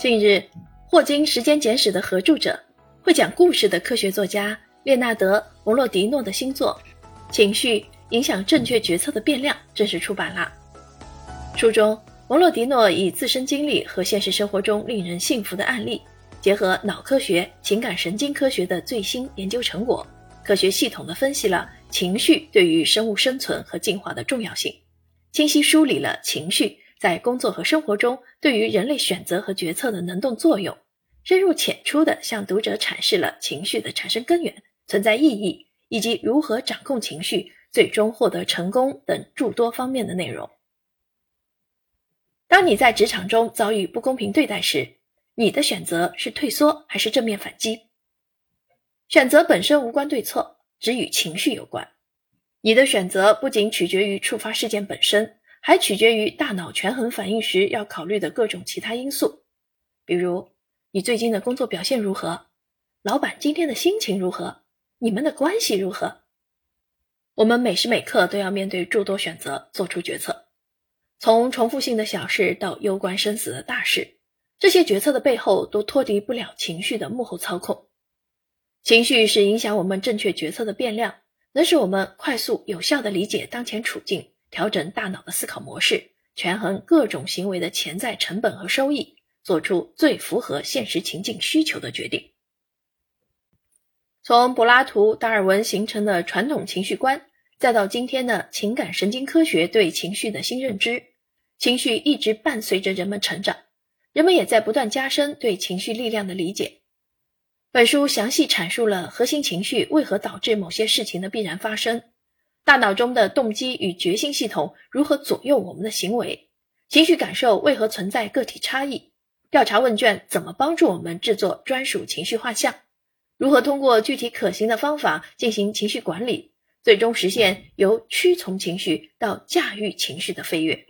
近日，霍金时间简史的合著者、会讲故事的科学作家列纳德·蒙洛迪诺的新作《情绪影响正确决策的变量》正式出版了。书中，蒙洛迪诺以自身经历和现实生活中令人信服的案例，结合脑科学、情感神经科学的最新研究成果，科学系统地分析了情绪对于生物生存和进化的重要性，清晰梳理了情绪。在工作和生活中，对于人类选择和决策的能动作用，深入浅出地向读者阐释了情绪的产生根源、存在意义以及如何掌控情绪，最终获得成功等诸多方面的内容。当你在职场中遭遇不公平对待时，你的选择是退缩还是正面反击？选择本身无关对错，只与情绪有关。你的选择不仅取决于触发事件本身。还取决于大脑权衡反应时要考虑的各种其他因素，比如你最近的工作表现如何，老板今天的心情如何，你们的关系如何。我们每时每刻都要面对诸多选择，做出决策，从重复性的小事到攸关生死的大事，这些决策的背后都脱离不了情绪的幕后操控。情绪是影响我们正确决策的变量，能使我们快速有效地理解当前处境。调整大脑的思考模式，权衡各种行为的潜在成本和收益，做出最符合现实情境需求的决定。从柏拉图、达尔文形成的传统情绪观，再到今天的情感神经科学对情绪的新认知，情绪一直伴随着人们成长，人们也在不断加深对情绪力量的理解。本书详细阐述了核心情绪为何导致某些事情的必然发生。大脑中的动机与决心系统如何左右我们的行为？情绪感受为何存在个体差异？调查问卷怎么帮助我们制作专属情绪画像？如何通过具体可行的方法进行情绪管理，最终实现由屈从情绪到驾驭情绪的飞跃？